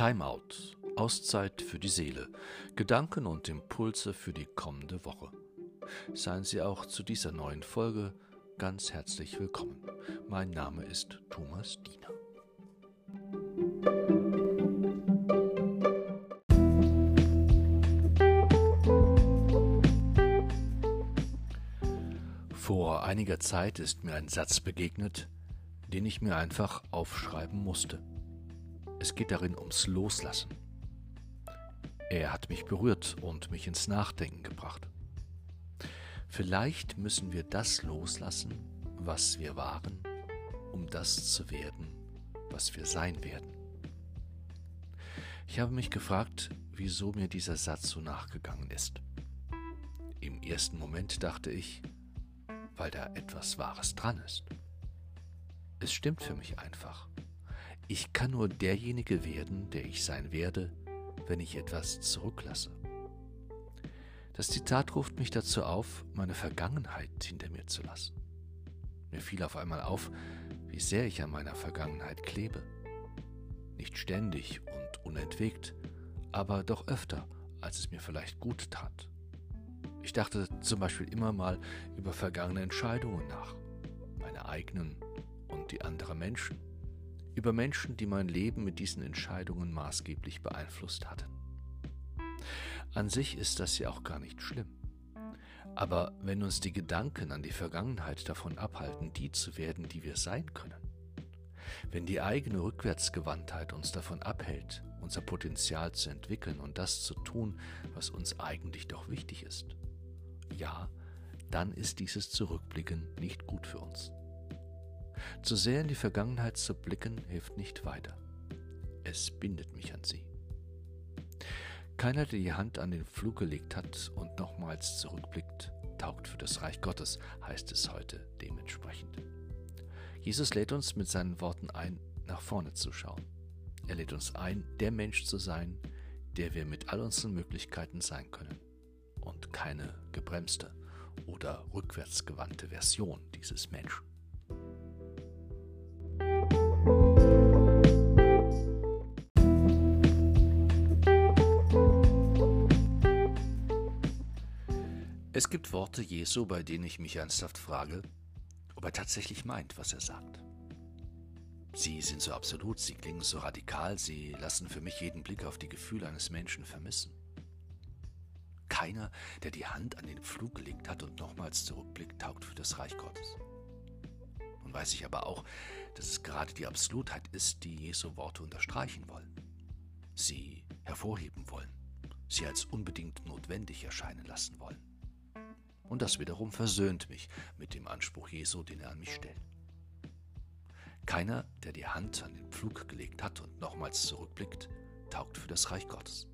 Timeout, Auszeit für die Seele, Gedanken und Impulse für die kommende Woche. Seien Sie auch zu dieser neuen Folge ganz herzlich willkommen. Mein Name ist Thomas Diener. Vor einiger Zeit ist mir ein Satz begegnet, den ich mir einfach aufschreiben musste. Es geht darin ums Loslassen. Er hat mich berührt und mich ins Nachdenken gebracht. Vielleicht müssen wir das loslassen, was wir waren, um das zu werden, was wir sein werden. Ich habe mich gefragt, wieso mir dieser Satz so nachgegangen ist. Im ersten Moment dachte ich, weil da etwas Wahres dran ist. Es stimmt für mich einfach. Ich kann nur derjenige werden, der ich sein werde, wenn ich etwas zurücklasse. Das Zitat ruft mich dazu auf, meine Vergangenheit hinter mir zu lassen. Mir fiel auf einmal auf, wie sehr ich an meiner Vergangenheit klebe. Nicht ständig und unentwegt, aber doch öfter, als es mir vielleicht gut tat. Ich dachte zum Beispiel immer mal über vergangene Entscheidungen nach, meine eigenen und die anderer Menschen über Menschen, die mein Leben mit diesen Entscheidungen maßgeblich beeinflusst hatten. An sich ist das ja auch gar nicht schlimm. Aber wenn uns die Gedanken an die Vergangenheit davon abhalten, die zu werden, die wir sein können, wenn die eigene Rückwärtsgewandtheit uns davon abhält, unser Potenzial zu entwickeln und das zu tun, was uns eigentlich doch wichtig ist, ja, dann ist dieses Zurückblicken nicht gut für uns. Zu sehr in die Vergangenheit zu blicken, hilft nicht weiter. Es bindet mich an sie. Keiner, der die Hand an den Flug gelegt hat und nochmals zurückblickt, taugt für das Reich Gottes, heißt es heute dementsprechend. Jesus lädt uns mit seinen Worten ein, nach vorne zu schauen. Er lädt uns ein, der Mensch zu sein, der wir mit all unseren Möglichkeiten sein können und keine gebremste oder rückwärtsgewandte Version dieses Menschen. Es gibt Worte Jesu, bei denen ich mich ernsthaft frage, ob er tatsächlich meint, was er sagt. Sie sind so absolut, sie klingen so radikal, sie lassen für mich jeden Blick auf die Gefühle eines Menschen vermissen. Keiner, der die Hand an den Flug gelegt hat und nochmals zurückblickt, taugt für das Reich Gottes. Nun weiß ich aber auch, dass es gerade die Absolutheit ist, die Jesu Worte unterstreichen wollen, sie hervorheben wollen, sie als unbedingt notwendig erscheinen lassen wollen. Und das wiederum versöhnt mich mit dem Anspruch Jesu, den er an mich stellt. Keiner, der die Hand an den Pflug gelegt hat und nochmals zurückblickt, taugt für das Reich Gottes.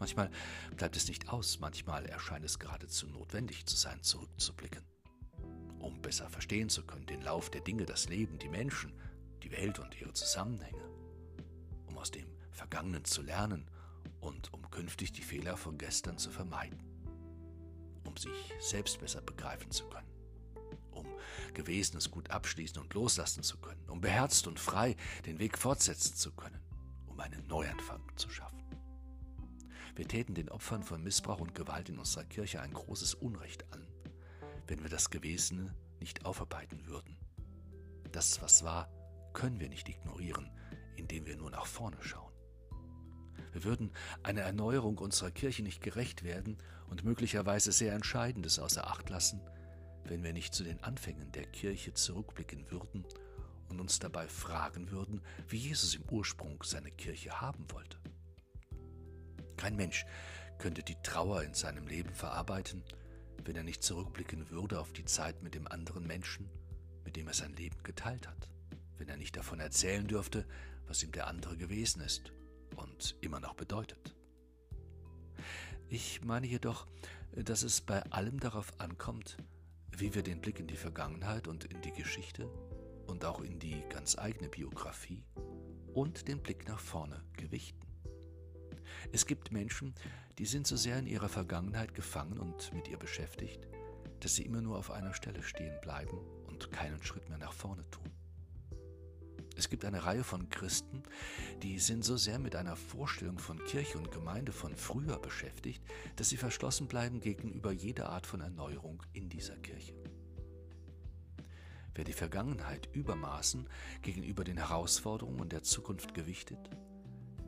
Manchmal bleibt es nicht aus, manchmal erscheint es geradezu notwendig zu sein, zurückzublicken, um besser verstehen zu können den Lauf der Dinge, das Leben, die Menschen, die Welt und ihre Zusammenhänge, um aus dem Vergangenen zu lernen und um künftig die Fehler von gestern zu vermeiden um sich selbst besser begreifen zu können, um Gewesenes gut abschließen und loslassen zu können, um beherzt und frei den Weg fortsetzen zu können, um einen Neuanfang zu schaffen. Wir täten den Opfern von Missbrauch und Gewalt in unserer Kirche ein großes Unrecht an, wenn wir das Gewesene nicht aufarbeiten würden. Das, was war, können wir nicht ignorieren, indem wir nur nach vorne schauen. Wir würden einer Erneuerung unserer Kirche nicht gerecht werden und möglicherweise sehr Entscheidendes außer Acht lassen, wenn wir nicht zu den Anfängen der Kirche zurückblicken würden und uns dabei fragen würden, wie Jesus im Ursprung seine Kirche haben wollte. Kein Mensch könnte die Trauer in seinem Leben verarbeiten, wenn er nicht zurückblicken würde auf die Zeit mit dem anderen Menschen, mit dem er sein Leben geteilt hat, wenn er nicht davon erzählen dürfte, was ihm der andere gewesen ist und immer noch bedeutet. Ich meine jedoch, dass es bei allem darauf ankommt, wie wir den Blick in die Vergangenheit und in die Geschichte und auch in die ganz eigene Biografie und den Blick nach vorne gewichten. Es gibt Menschen, die sind so sehr in ihrer Vergangenheit gefangen und mit ihr beschäftigt, dass sie immer nur auf einer Stelle stehen bleiben und keinen Schritt mehr nach vorne tun. Es gibt eine Reihe von Christen, die sind so sehr mit einer Vorstellung von Kirche und Gemeinde von früher beschäftigt, dass sie verschlossen bleiben gegenüber jeder Art von Erneuerung in dieser Kirche. Wer die Vergangenheit übermaßen gegenüber den Herausforderungen der Zukunft gewichtet,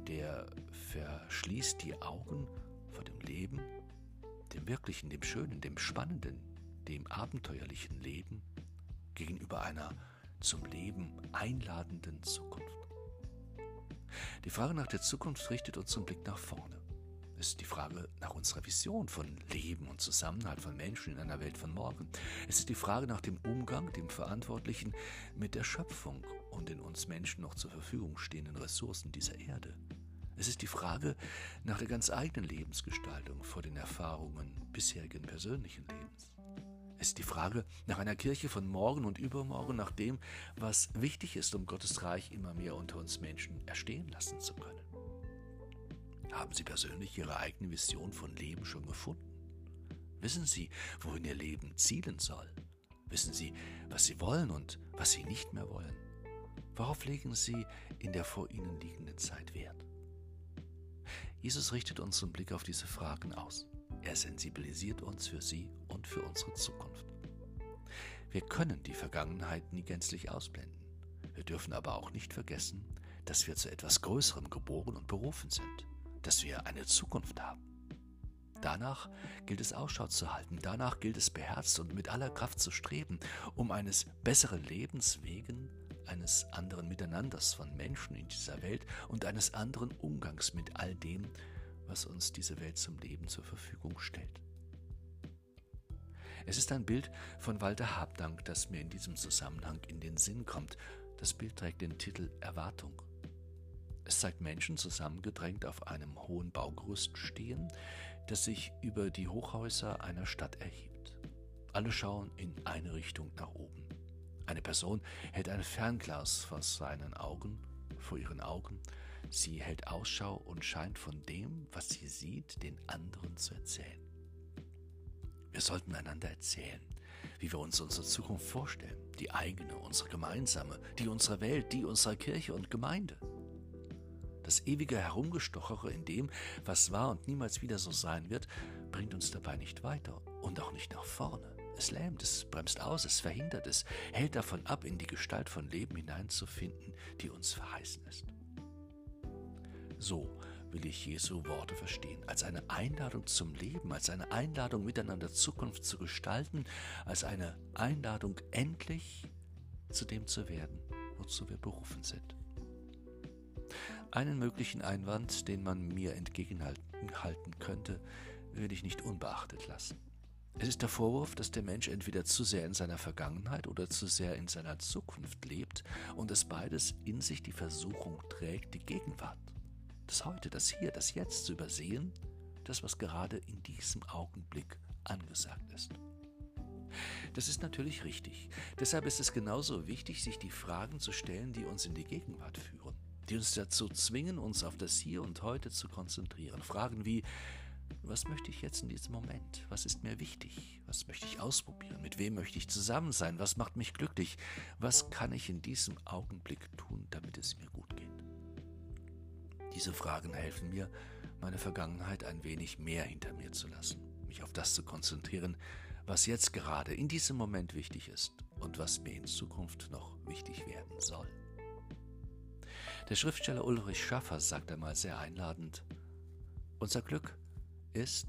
der verschließt die Augen vor dem Leben, dem Wirklichen, dem Schönen, dem Spannenden, dem abenteuerlichen Leben gegenüber einer zum Leben einladenden Zukunft. Die Frage nach der Zukunft richtet unseren Blick nach vorne. Es ist die Frage nach unserer Vision von Leben und Zusammenhalt von Menschen in einer Welt von morgen. Es ist die Frage nach dem Umgang, dem Verantwortlichen mit der Schöpfung und den uns Menschen noch zur Verfügung stehenden Ressourcen dieser Erde. Es ist die Frage nach der ganz eigenen Lebensgestaltung vor den Erfahrungen bisherigen persönlichen Lebens. Ist die Frage nach einer Kirche von morgen und übermorgen, nach dem, was wichtig ist, um Gottes Reich immer mehr unter uns Menschen erstehen lassen zu können. Haben Sie persönlich Ihre eigene Vision von Leben schon gefunden? Wissen Sie, wohin Ihr Leben zielen soll? Wissen Sie, was Sie wollen und was Sie nicht mehr wollen? Worauf legen Sie in der vor Ihnen liegenden Zeit Wert? Jesus richtet unseren Blick auf diese Fragen aus. Er sensibilisiert uns für sie und für unsere Zukunft. Wir können die Vergangenheit nie gänzlich ausblenden. Wir dürfen aber auch nicht vergessen, dass wir zu etwas Größerem geboren und berufen sind, dass wir eine Zukunft haben. Danach gilt es Ausschau zu halten, danach gilt es beherzt und mit aller Kraft zu streben, um eines besseren Lebens wegen, eines anderen Miteinanders von Menschen in dieser Welt und eines anderen Umgangs mit all dem, was uns diese Welt zum Leben zur Verfügung stellt. Es ist ein Bild von Walter Habdank, das mir in diesem Zusammenhang in den Sinn kommt. Das Bild trägt den Titel Erwartung. Es zeigt Menschen zusammengedrängt auf einem hohen Baugerüst stehen, das sich über die Hochhäuser einer Stadt erhebt. Alle schauen in eine Richtung nach oben. Eine Person hält ein Fernglas vor seinen Augen, vor ihren Augen Sie hält Ausschau und scheint von dem, was sie sieht, den anderen zu erzählen. Wir sollten einander erzählen, wie wir uns unsere Zukunft vorstellen, die eigene, unsere gemeinsame, die unserer Welt, die unserer Kirche und Gemeinde. Das ewige Herumgestochere in dem, was war und niemals wieder so sein wird, bringt uns dabei nicht weiter und auch nicht nach vorne. Es lähmt, es bremst aus, es verhindert es, hält davon ab, in die Gestalt von Leben hineinzufinden, die uns verheißen ist. So will ich Jesu Worte verstehen, als eine Einladung zum Leben, als eine Einladung miteinander Zukunft zu gestalten, als eine Einladung endlich zu dem zu werden, wozu wir berufen sind. Einen möglichen Einwand, den man mir entgegenhalten könnte, will ich nicht unbeachtet lassen. Es ist der Vorwurf, dass der Mensch entweder zu sehr in seiner Vergangenheit oder zu sehr in seiner Zukunft lebt und es beides in sich die Versuchung trägt, die Gegenwart das Heute, das Hier, das Jetzt zu übersehen, das, was gerade in diesem Augenblick angesagt ist. Das ist natürlich richtig. Deshalb ist es genauso wichtig, sich die Fragen zu stellen, die uns in die Gegenwart führen, die uns dazu zwingen, uns auf das Hier und Heute zu konzentrieren. Fragen wie, was möchte ich jetzt in diesem Moment? Was ist mir wichtig? Was möchte ich ausprobieren? Mit wem möchte ich zusammen sein? Was macht mich glücklich? Was kann ich in diesem Augenblick tun, damit es mir gut geht? Diese Fragen helfen mir, meine Vergangenheit ein wenig mehr hinter mir zu lassen, mich auf das zu konzentrieren, was jetzt gerade in diesem Moment wichtig ist und was mir in Zukunft noch wichtig werden soll. Der Schriftsteller Ulrich Schaffer sagt einmal sehr einladend, unser Glück ist,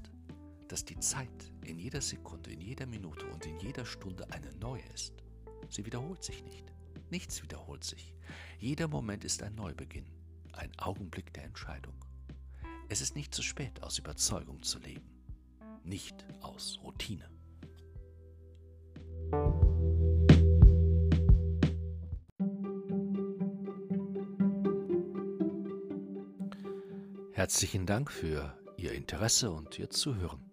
dass die Zeit in jeder Sekunde, in jeder Minute und in jeder Stunde eine neue ist. Sie wiederholt sich nicht. Nichts wiederholt sich. Jeder Moment ist ein Neubeginn ein Augenblick der Entscheidung. Es ist nicht zu spät, aus Überzeugung zu leben, nicht aus Routine. Herzlichen Dank für Ihr Interesse und Ihr Zuhören.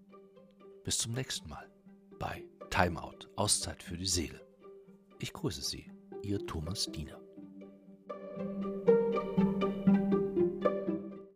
Bis zum nächsten Mal bei Timeout, Auszeit für die Seele. Ich grüße Sie, Ihr Thomas Diener.